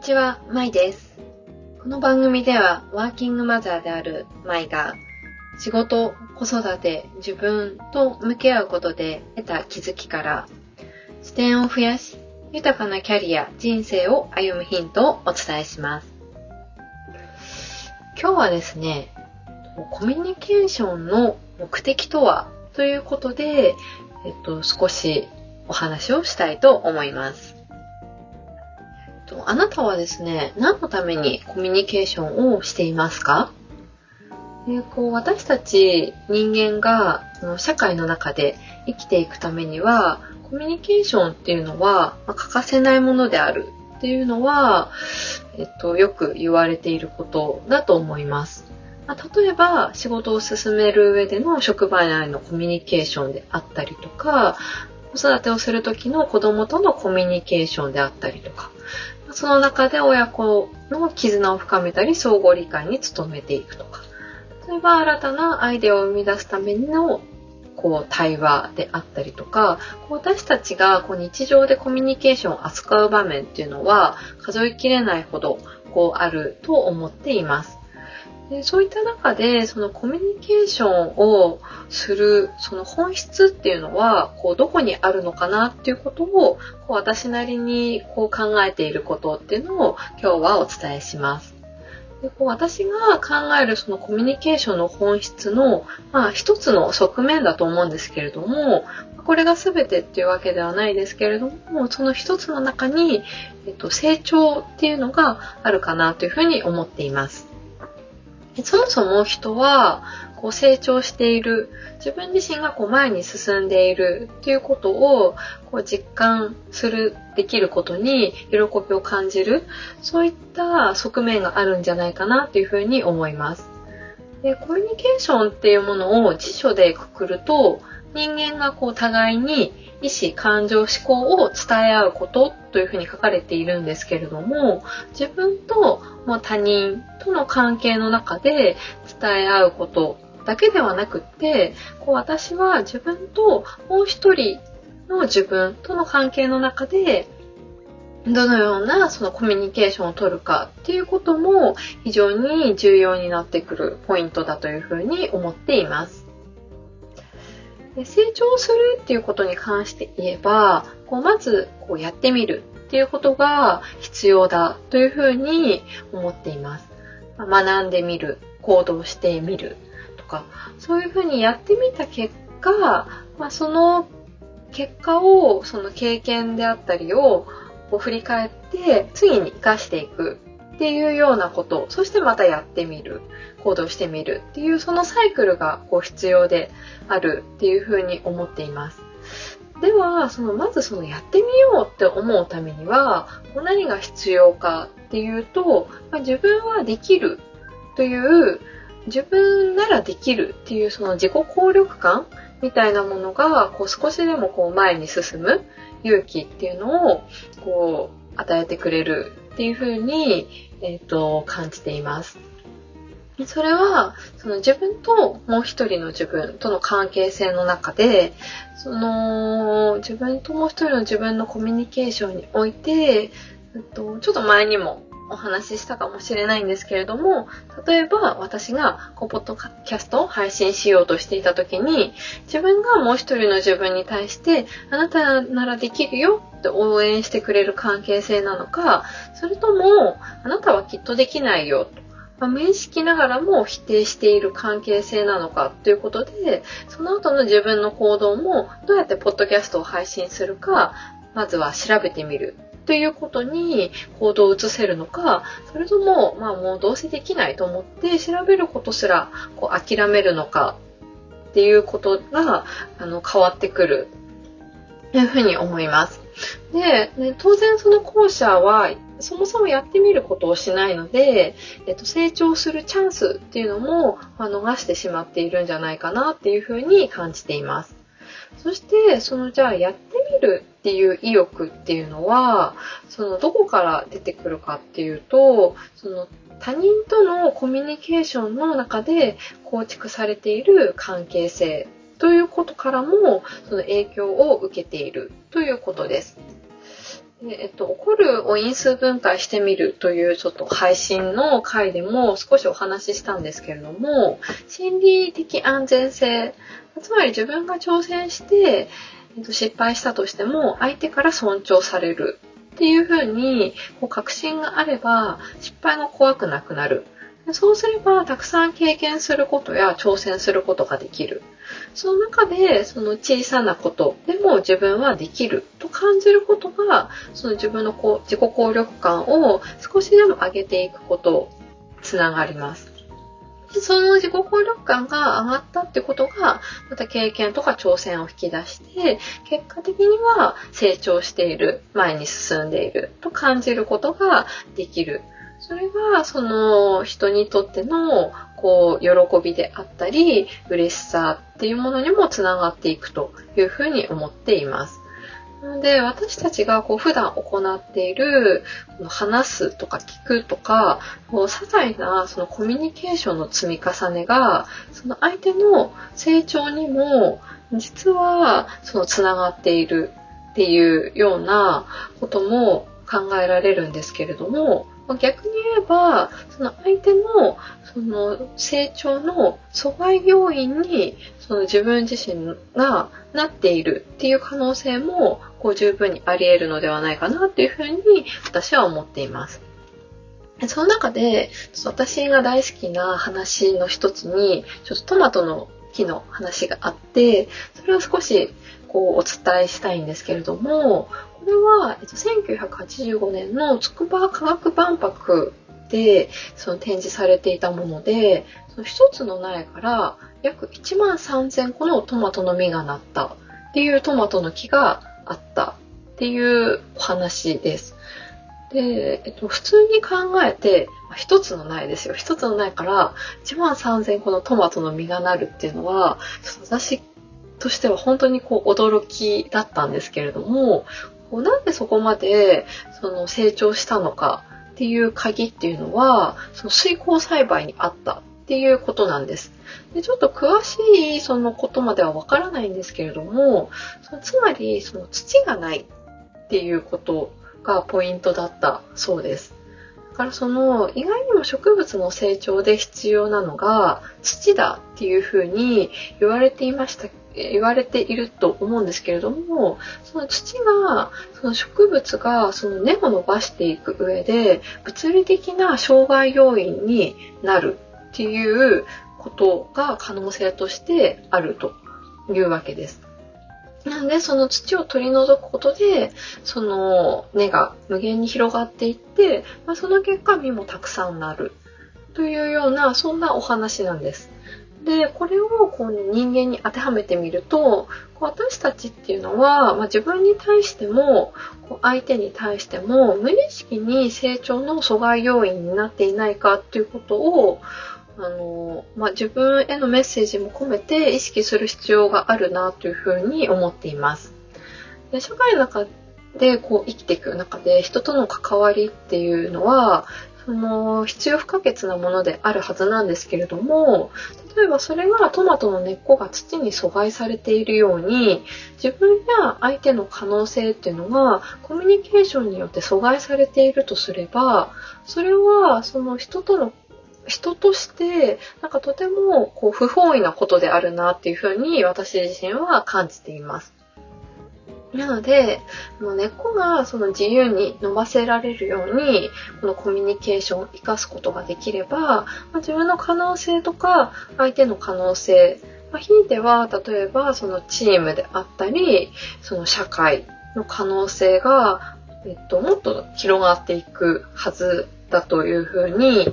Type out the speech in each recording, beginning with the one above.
ちは、まいです。この番組では、ワーキングマザーであるまいが、仕事、子育て、自分と向き合うことで得た気づきから、視点を増やし、豊かなキャリア、人生を歩むヒントをお伝えします。今日はですね、コミュニケーションの目的とはということで、えっと、少しお話をしたいと思います。あなたはですね、何のためにコミュニケーションをしていますか？でこう私たち人間が社会の中で生きていくためにはコミュニケーションっていうのは、まあ、欠かせないものである。っていうのは、えっと、よく言われていることだと思います。まあ、例えば仕事を進める上での職場内のコミュニケーションであったりとか子育てをする時の子供とのコミュニケーションであったりとかその中で親子の絆を深めたり相互理解に努めていくとか例えば新たなアイデアを生み出すためのこう対話であったりとか私たちがこう日常でコミュニケーションを扱う場面っていうのは数えきれないほどこうあると思っています。でそういった中でそのコミュニケーションをするその本質っていうのはこうどこにあるのかなっていうことをこう私なりにこう考えていることっていうのを今日はお伝えします。でこう私が考えるそのコミュニケーションの本質の、まあ、一つの側面だと思うんですけれども、これが全てっていうわけではないですけれども、その一つの中に、えっと、成長っていうのがあるかなというふうに思っています。そもそも人はこう成長している自分自身がこう前に進んでいるっていうことをこう実感するできることに喜びを感じるそういった側面があるんじゃないかなというふうに思います。でコミュニケーションっていうものを辞書でくくると人間がこう互いに意思、感情、思考を伝え合うことというふうに書かれているんですけれども、自分と他人との関係の中で伝え合うことだけではなくって、こう私は自分ともう一人の自分との関係の中で、どのようなそのコミュニケーションを取るかっていうことも非常に重要になってくるポイントだというふうに思っています。で成長するっていうことに関して言えば、こうまずこうやってみるっていうことが必要だというふうに思っています。学んでみる、行動してみるとか、そういうふうにやってみた結果、まあ、その結果を、その経験であったりをこう振り返って次に活かしていくっていうようなこと、そしてまたやってみる、行動してみるっていうそのサイクルがこう必要であるっていうふうに思っています。では、そのまずそのやってみようって思うためには、何が必要かっていうと、まあ、自分はできるという自分ならできるっていうその自己効力感みたいなものがこう少しでもこう前に進む勇気っていうのをこう与えてくれるっていうふうにえっ、ー、と、感じています。それは、その自分ともう一人の自分との関係性の中で、その自分ともう一人の自分のコミュニケーションにおいて、と、ちょっと前にもお話ししたかもしれないんですけれども、例えば私がこうポッドキャストを配信しようとしていた時に、自分がもう一人の自分に対して、あなたならできるよって応援してくれる関係性なのか、それとも、あなたはきっとできないよまあ、無意識ながらも否定している関係性なのかということで、その後の自分の行動もどうやってポッドキャストを配信するか、まずは調べてみる。ということに行動を移せるのか、それとも、まあもうどうせできないと思って調べることすらこう諦めるのかっていうことがあの変わってくるというふうに思います。で、ね、当然その後者はそもそもやってみることをしないので、えっと、成長するチャンスっていうのも、まあ、逃してしまっているんじゃないかなっていうふうに感じています。そして、そのじゃあやってみるっていう意欲っていうのは、そのどこから出てくるかっていうと、その他人とのコミュニケーションの中で構築されている関係性ということからも、その影響を受けているということです。えっと、怒るを因数分解してみるというちょっと配信の回でも少しお話ししたんですけれども、心理的安全性、つまり自分が挑戦して、えっと、失敗したとしても相手から尊重されるっていうふうにこう確信があれば失敗が怖くなくなる。そうすればたくさん経験することや挑戦することができる。その中でその小さなことでも自分はできると感じることがその自分のこう自己効力感を少しでも上げていくことつながります。その自己効力感が上がったってことが、また経験とか挑戦を引き出して、結果的には成長している、前に進んでいると感じることができる。それが、その人にとっての、こう、喜びであったり、嬉しさっていうものにもつながっていくというふうに思っています。なので、私たちがこう普段行っている、話すとか聞くとか、こう些細なそのコミュニケーションの積み重ねが、その相手の成長にも、実はそのつながっているっていうようなことも考えられるんですけれども、逆に言えば、その相手のその成長の阻害要因にその自分自身がなっているっていう可能性もこう十分にあり得るのではないかなっていうふうに私は思っています。その中で、私が大好きな話の一つに、ちょっとトマトの木の話があって、それを少しこうお伝えしたいんですけれども、これは、えっと、1985年の筑波科学万博でその展示されていたもので、その一つの苗から約1万3000個のトマトの実がなったっていうトマトの木があったっていうお話です。で、えっと、普通に考えて、一つの苗ですよ。一つの苗から1万3000個のトマトの実がなるっていうのは、私としては本当にこう驚きだったんですけれども、こうなんでそこまでその成長したのかっていう鍵っていうのは、その水耕栽培にあったっていうことなんです。でちょっと詳しいそのことまではわからないんですけれども、そのつまりその土がないっていうことがポイントだったそうです。だからその意外にも植物の成長で必要なのが土だっていうふうに言われていました言われていると思うんですけれども、その土が、その植物がその根を伸ばしていく上で、物理的な障害要因になるっていうことが可能性としてあるというわけです。なんで、その土を取り除くことで、その根が無限に広がっていって、まあ、その結果実もたくさんなるというような、そんなお話なんです。で、これをこう人間に当てはめてみると、私たちっていうのは、まあ、自分に対しても、相手に対しても、無意識に成長の阻害要因になっていないかっていうことを、あの、まあ、自分へのメッセージも込めて意識する必要があるなというふうに思っています。で社会の中でこう生きていく中で人との関わりっていうのはその必要不可欠なものであるはずなんですけれども例えばそれがトマトの根っこが土に阻害されているように自分や相手の可能性っていうのがコミュニケーションによって阻害されているとすればそれはその人との人としてなんかとてもこう不本意なことであるなっていうふうに私自身は感じています。なので、根っこがその自由に伸ばせられるように、このコミュニケーションを活かすことができれば、まあ、自分の可能性とか、相手の可能性、まあ、ひいては、例えばそのチームであったり、その社会の可能性が、えっと、もっと広がっていくはずだというふうに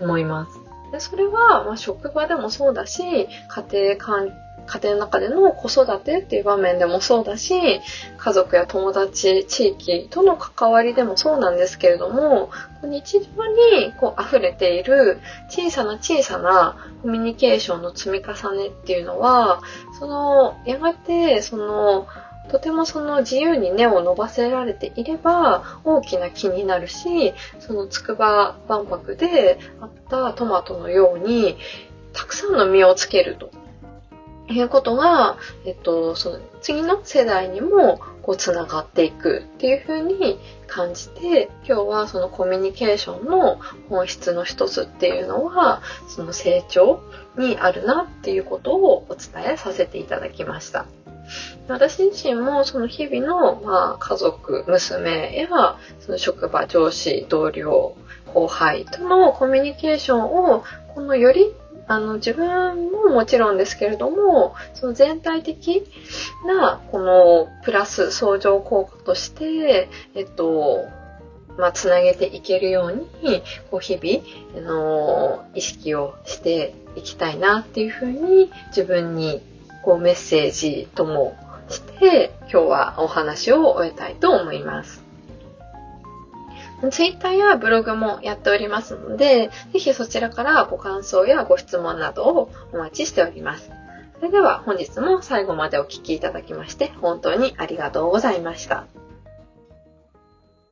思います。でそれは、まあ、職場でもそうだし、家庭環家庭の中での子育てっていう場面でもそうだし、家族や友達、地域との関わりでもそうなんですけれども、日常にこう溢れている小さな小さなコミュニケーションの積み重ねっていうのは、その、やがて、その、とてもその自由に根を伸ばせられていれば大きな木になるし、その筑波万博であったトマトのようにたくさんの実をつけると。いうことが、えっと、その次の世代にもこう繋がっていくっていう風に感じて、今日はそのコミュニケーションの本質の一つっていうのは、その成長にあるなっていうことをお伝えさせていただきました。私自身もその日々の、まあ、家族、娘やその職場、上司、同僚、後輩とのコミュニケーションをこのよりあの自分ももちろんですけれどもその全体的なこのプラス相乗効果としてえっとまあ、つなげていけるように、こう日々、あの意識をしていきたいなっていうふうに自分にこうメッセージともして、今日はお話を終えたいと思います。ツイッターやブログもやっておりますので、ぜひそちらからご感想やご質問などをお待ちしております。それでは本日も最後までお聴きいただきまして本当にありがとうございました。